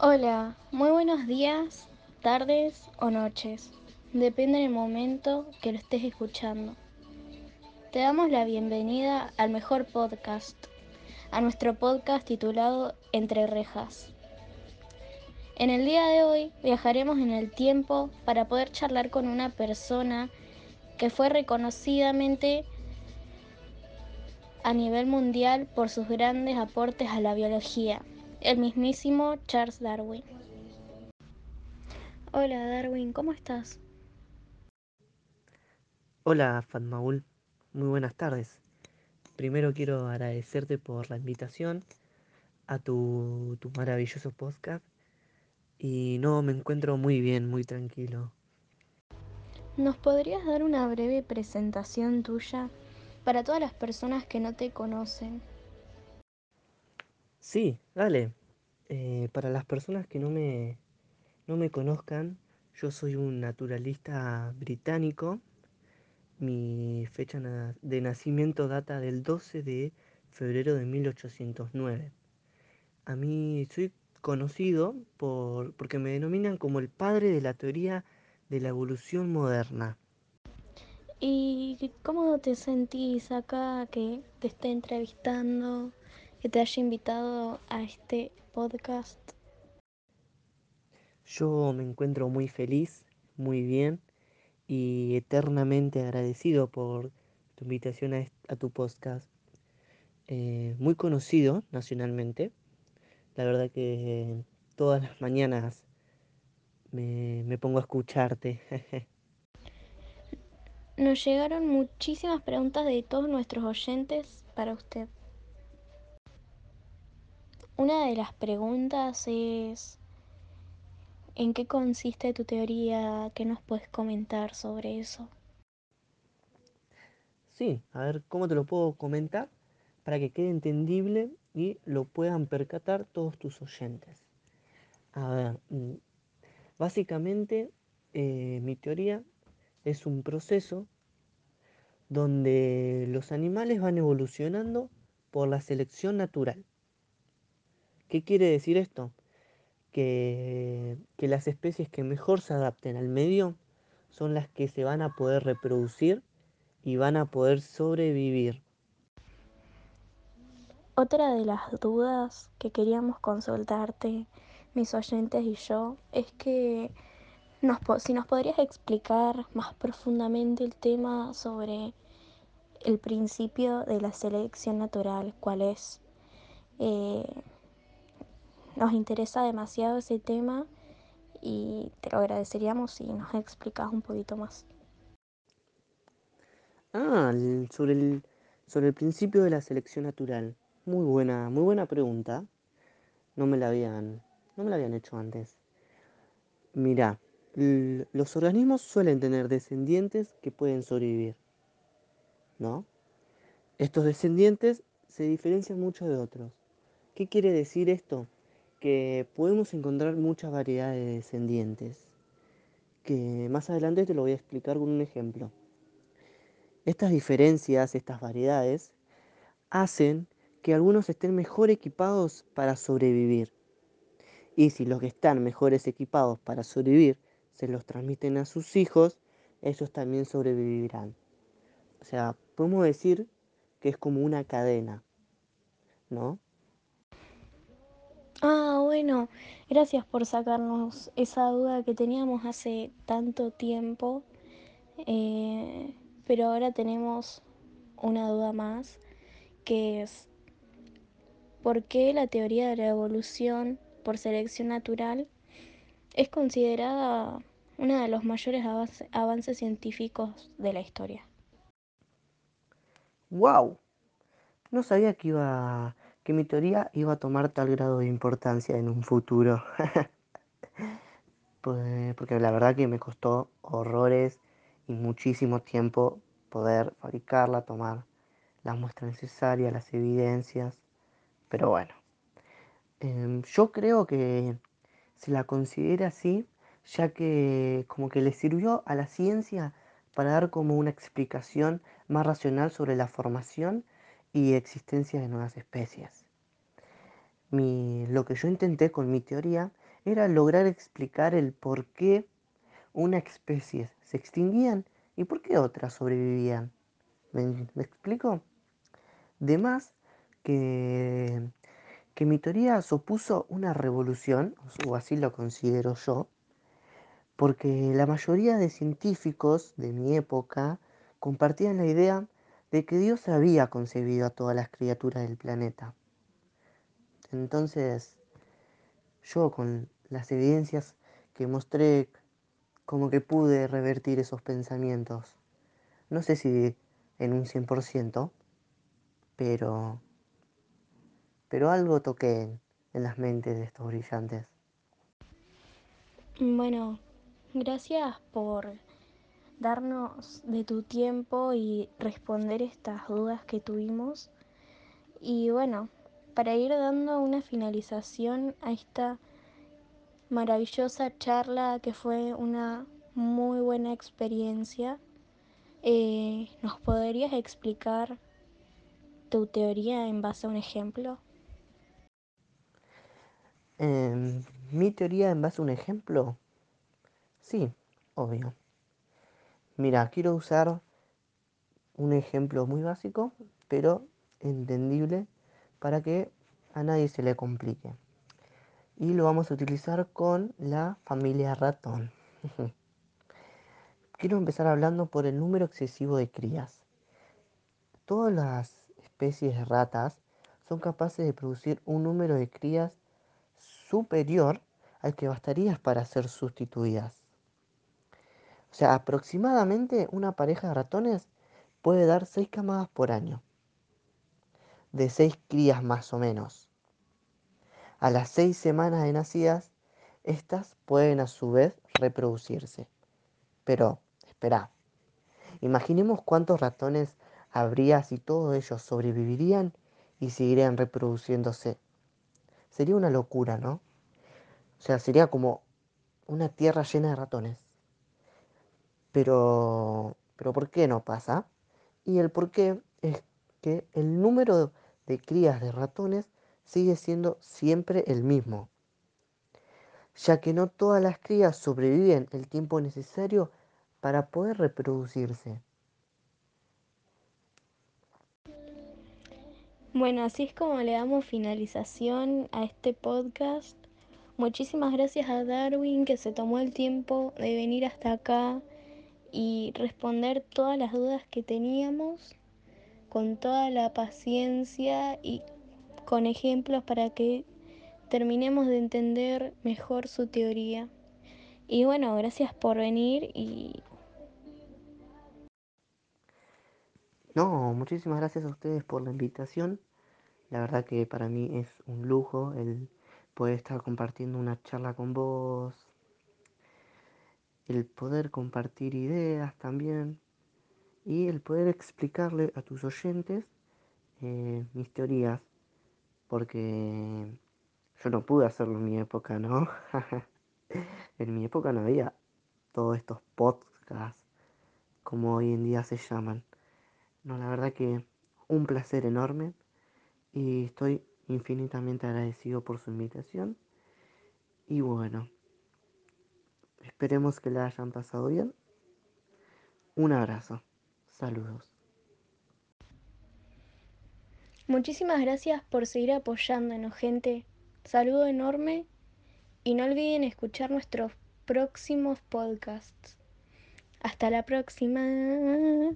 Hola, muy buenos días, tardes o noches. Depende del momento que lo estés escuchando. Te damos la bienvenida al mejor podcast, a nuestro podcast titulado Entre Rejas. En el día de hoy viajaremos en el tiempo para poder charlar con una persona que fue reconocidamente a nivel mundial por sus grandes aportes a la biología, el mismísimo Charles Darwin. Hola Darwin, ¿cómo estás? Hola Fatmaul, muy buenas tardes. Primero quiero agradecerte por la invitación a tu, tu maravilloso podcast y no, me encuentro muy bien, muy tranquilo. ¿Nos podrías dar una breve presentación tuya para todas las personas que no te conocen? Sí, dale. Eh, para las personas que no me, no me conozcan, yo soy un naturalista británico. Mi fecha de nacimiento data del 12 de febrero de 1809. A mí soy conocido por, porque me denominan como el padre de la teoría de la evolución moderna. ¿Y cómo te sentís acá que te esté entrevistando, que te haya invitado a este podcast? Yo me encuentro muy feliz, muy bien y eternamente agradecido por tu invitación a, tu podcast. Eh, muy conocido nacionalmente. La verdad que todas las mañanas me, me pongo a escucharte. Nos llegaron muchísimas preguntas de todos nuestros oyentes para usted. Una de las preguntas es, ¿en qué consiste tu teoría? ¿Qué nos puedes comentar sobre eso? Sí, a ver cómo te lo puedo comentar para que quede entendible y lo puedan percatar todos tus oyentes. A ver, mm, básicamente eh, mi teoría es un proceso donde los animales van evolucionando por la selección natural. ¿Qué quiere decir esto? Que, que las especies que mejor se adapten al medio son las que se van a poder reproducir y van a poder sobrevivir. Otra de las dudas que queríamos consultarte, mis oyentes y yo, es que nos, si nos podrías explicar más profundamente el tema sobre el principio de la selección natural, cuál es. Eh, nos interesa demasiado ese tema y te lo agradeceríamos si nos explicas un poquito más. Ah, sobre el, sobre el principio de la selección natural. Muy buena, muy buena pregunta. No me la habían, no me la habían hecho antes. Mira, los organismos suelen tener descendientes que pueden sobrevivir, ¿no? Estos descendientes se diferencian mucho de otros. ¿Qué quiere decir esto? Que podemos encontrar mucha variedad de descendientes, que más adelante te lo voy a explicar con un ejemplo. Estas diferencias, estas variedades, hacen que algunos estén mejor equipados para sobrevivir. Y si los que están mejores equipados para sobrevivir se los transmiten a sus hijos, ellos también sobrevivirán. O sea, podemos decir que es como una cadena, ¿no? Bueno, gracias por sacarnos esa duda que teníamos hace tanto tiempo, eh, pero ahora tenemos una duda más, que es por qué la teoría de la evolución por selección natural es considerada uno de los mayores avance- avances científicos de la historia. ¡Wow! No sabía que iba que mi teoría iba a tomar tal grado de importancia en un futuro. Pues, porque la verdad que me costó horrores y muchísimo tiempo poder fabricarla, tomar las muestras necesarias, las evidencias. Pero bueno, em, yo creo que se la considera así, ya que como que le sirvió a la ciencia para dar como una explicación más racional sobre la formación y existencia de nuevas especies. Mi- lo que yo intenté con mi teoría era lograr explicar el por qué una especie se extinguían y por qué otras sobrevivían. ¿Me, me explico? De más que, que mi teoría supuso una revolución, o así lo considero yo, porque la mayoría de científicos de mi época compartían la idea de que Dios había concebido a todas las criaturas del planeta. Entonces, yo con las evidencias que mostré, como que pude revertir esos pensamientos. No sé si en un 100%, pero, pero algo toqué en, en las mentes de estos brillantes. Bueno, gracias por darnos de tu tiempo y responder estas dudas que tuvimos. Y bueno, para ir dando una finalización a esta maravillosa charla que fue una muy buena experiencia, eh, ¿nos podrías explicar tu teoría en base a un ejemplo? Eh, ¿Mi teoría en base a un ejemplo? Sí, obvio. Mira, quiero usar un ejemplo muy básico, pero entendible para que a nadie se le complique. Y lo vamos a utilizar con la familia ratón. quiero empezar hablando por el número excesivo de crías. Todas las especies de ratas son capaces de producir un número de crías superior al que bastaría para ser sustituidas. O sea, aproximadamente una pareja de ratones puede dar 6 camadas por año. De 6 crías más o menos. A las 6 semanas de nacidas, estas pueden a su vez reproducirse. Pero, espera, imaginemos cuántos ratones habría si todos ellos sobrevivirían y seguirían reproduciéndose. Sería una locura, ¿no? O sea, sería como una tierra llena de ratones. Pero, pero ¿por qué no pasa? Y el por qué es que el número de crías de ratones sigue siendo siempre el mismo, ya que no todas las crías sobreviven el tiempo necesario para poder reproducirse. Bueno, así es como le damos finalización a este podcast. Muchísimas gracias a Darwin que se tomó el tiempo de venir hasta acá y responder todas las dudas que teníamos con toda la paciencia y con ejemplos para que terminemos de entender mejor su teoría. Y bueno, gracias por venir y... No, muchísimas gracias a ustedes por la invitación. La verdad que para mí es un lujo el poder estar compartiendo una charla con vos, el poder compartir ideas también y el poder explicarle a tus oyentes eh, mis teorías, porque yo no pude hacerlo en mi época, ¿no? en mi época no había todos estos podcasts como hoy en día se llaman. No, la verdad que un placer enorme y estoy infinitamente agradecido por su invitación. Y bueno, esperemos que la hayan pasado bien. Un abrazo. Saludos. Muchísimas gracias por seguir apoyándonos, gente. Saludo enorme y no olviden escuchar nuestros próximos podcasts. Hasta la próxima.